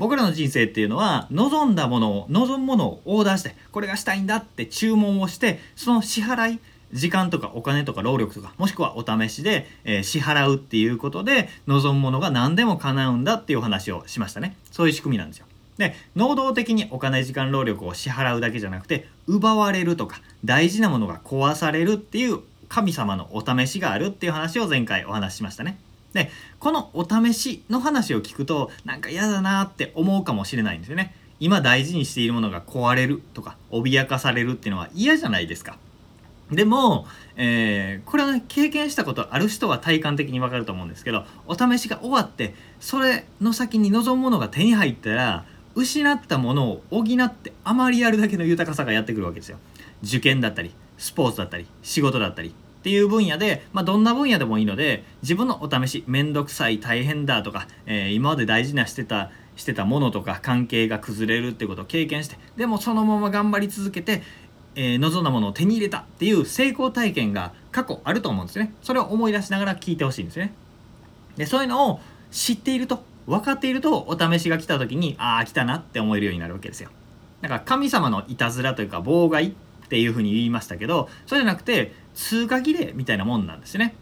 僕らの人生っていうのは望んだものを望むものをオーダーしてこれがしたいんだって注文をしてその支払い時間とかお金とか労力とかもしくはお試しで、え、支払うっていうことで望むものが何でも叶うんだっていうお話をしましたね。そういう仕組みなんですよ。で能動的にお金時間労力を支払うだけじゃなくて奪われるとか大事なものが壊されるっていう神様のお試しがあるっていう話を前回お話ししましたね。でこのお試しの話を聞くとなんか嫌だなって思うかもしれないんですよね。今大事にしているものが壊れるとか脅かされるっていうのは嫌じゃないですか。でも、えー、これはね経験したことある人は体感的にわかると思うんですけどお試しが終わってそれの先に望むものが手に入ったら失ったものを補ってあまりやるだけの豊かさがやってくるわけですよ。受験だったりスポーツだったり仕事だったり。っていう分野で、まあ、どんな分野でもいいので自分のお試しめんどくさい大変だとか、えー、今まで大事なしてたしてたものとか関係が崩れるってことを経験してでもそのまま頑張り続けて、えー、望んだものを手に入れたっていう成功体験が過去あると思うんですね。それを思い出しながら聞いてほしいんですね。でそういうのを知っていると分かっているとお試しが来た時にああ来たなって思えるようになるわけですよ。だから神様のいたずらというか妨害っていうふうに言いましたけどそうじゃなくて通過儀礼みたいなもんなんですね。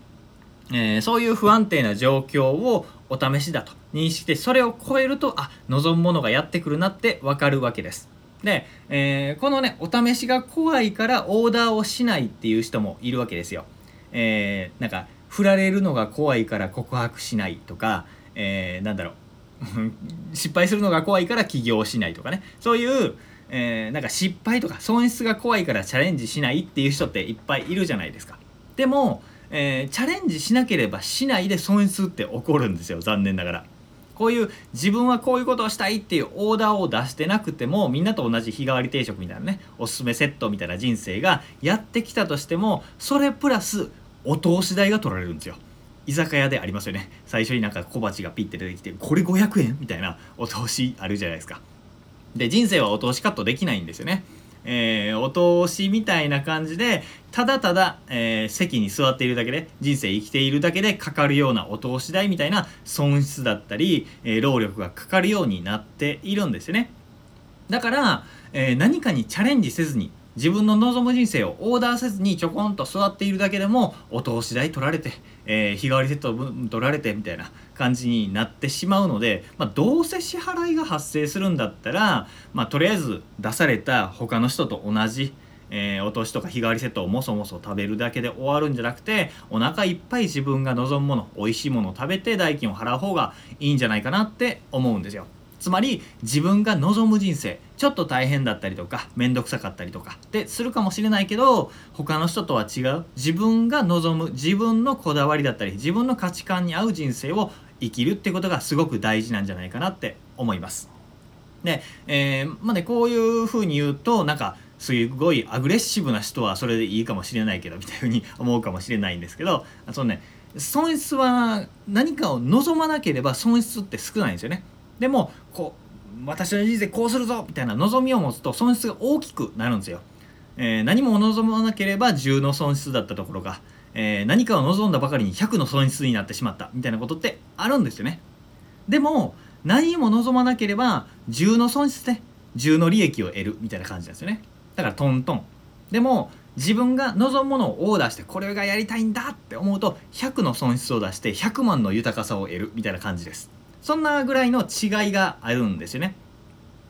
えー、そういう不安定な状況をお試しだと認識してそれを超えるとあ望むものがやってくるなって分かるわけです。で、えー、このねお試しが怖いからオーダーをしないっていう人もいるわけですよ。えー、なんか振られるのが怖いから告白しないとか、えー、なんだろう 失敗するのが怖いから起業しないとかねそういうえー、なんか失敗とか損失が怖いからチャレンジしないっていう人っていっぱいいるじゃないですか。でも、えー、チャレンジしなければしないで損失って起こるんですよ残念ながら。こういう自分はこういうことをしたいっていうオーダーを出してなくてもみんなと同じ日替わり定食みたいなねおすすめセットみたいな人生がやってきたとしてもそれプラスお通し代が取られるんですよ。居酒屋でありますよね最初になんか小鉢がピッて出てきてこれ500円みたいなお通しあるじゃないですかで人生はお通しカットできないんですよね。えー、お通しみたいな感じでただただ、えー、席に座っているだけで人生生きているだけでかかるようなお通し代みたいな損失だったり、えー、労力がかかるようになっているんですよね。だから、え何かにチャレンジせずに自分の望む人生をオーダーせずにちょこんと座っているだけでもお通し代取られて、えー、日替わりセット分取られてみたいな感じになってしまうので、まあ、どうせ支払いが発生するんだったら、まあ、とりあえず出された他の人と同じえー、お年とか日替わりセットをもそもそ食べるだけで終わるんじゃなくてお腹いっぱい自分が望むもの美味しいものを食べて代金を払う方がいいんじゃないかなって思うんですよ。つまり自分が望む人生ちょっと大変だったりとか面倒くさかったりとかでするかもしれないけど他の人とは違う自分が望む自分のこだわりだったり自分の価値観に合う人生を生きるってことがすごく大事なんじゃないかなって思います。で、えー、まあねこういうふうに言うとなんかすごいアグレッシブな人はそれでいいかもしれないけどみたいふうに思うかもしれないんですけどそのね損失は何かを望まなければ損失って少ないんですよね。でもこう私の人生こうするぞみたいな望みを持つと損失が大きくなるんですよ。えー、何も望まなければ10の損失だったところが、えー、何かを望んだばかりに100の損失になってしまったみたいなことってあるんですよね。でも何も望まなければ10の損失で10の利益を得るみたいな感じなんですよね。だからトントン。でも自分が望むものをオーダーしてこれがやりたいんだって思うと100の損失を出して100万の豊かさを得るみたいな感じです。そんなぐらいの違いがあるんですよね。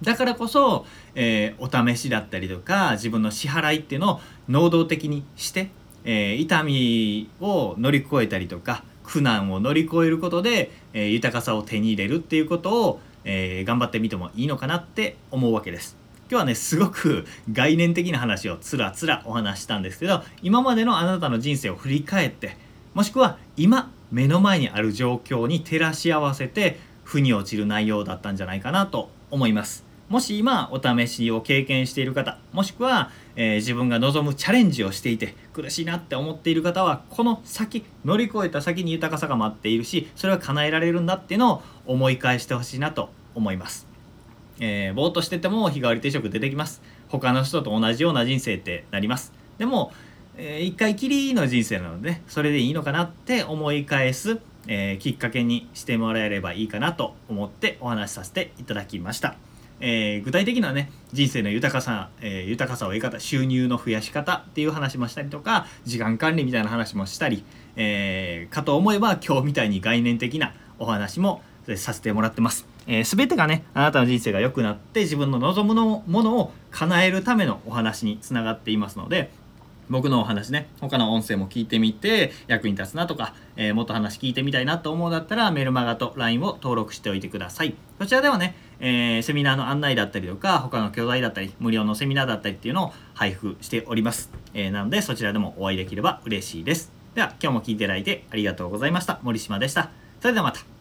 だからこそ、えー、お試しだったりとか自分の支払いっていうのを能動的にして、えー、痛みを乗り越えたりとか苦難を乗り越えることで、えー、豊かさを手に入れるっていうことを、え頑張ってみてもいいのかなって思うわけです。今日はねすごく概念的な話をつらつらお話したんですけど今までのあなたの人生を振り返ってもしくは今目の前にある状況に照らし合わせて腑に落ちる内容だったんじゃないかなと思います。もし今お試しを経験している方もしくは、えー、自分が望むチャレンジをしていて苦しいなって思っている方はこの先乗り越えた先に豊かさが待っているしそれは叶えられるんだっていうのを思い返してほしいなと思います。えー、ぼーっとしてても日替わり定食出てきます。他の人と同じような人生ってなります。でも、えー、一回きりの人生なので、ね、それでいいのかなって思い返すえー、きっかけにしてもらえればいいかなと思ってお話しさせていただきました。えー、具体的なね人生の豊かさ、えー、豊かさを得方収入の増やし方っていう話もしたりとか時間管理みたいな話もしたり、えー、かと思えば今日みたいに概念的なお話もさせてもらってます。えー、全てがねあなたの人生が良くなって自分の望むものを叶えるためのお話につながっていますので僕のお話ね。他の音声も聞いてみて役に立つなとか、えー、もっと話聞いてみたいなと思うだったらメルマガと LINE を登録しておいてください。こちらではね、えー、セミナーの案内だったりとか他の教材だったり無料のセミナーだったりっていうのを配布しております、えー、なのでそちらでもお会いできれば嬉しいです。では今日も聞いていただいてありがとうございました。森島でした。それではまた。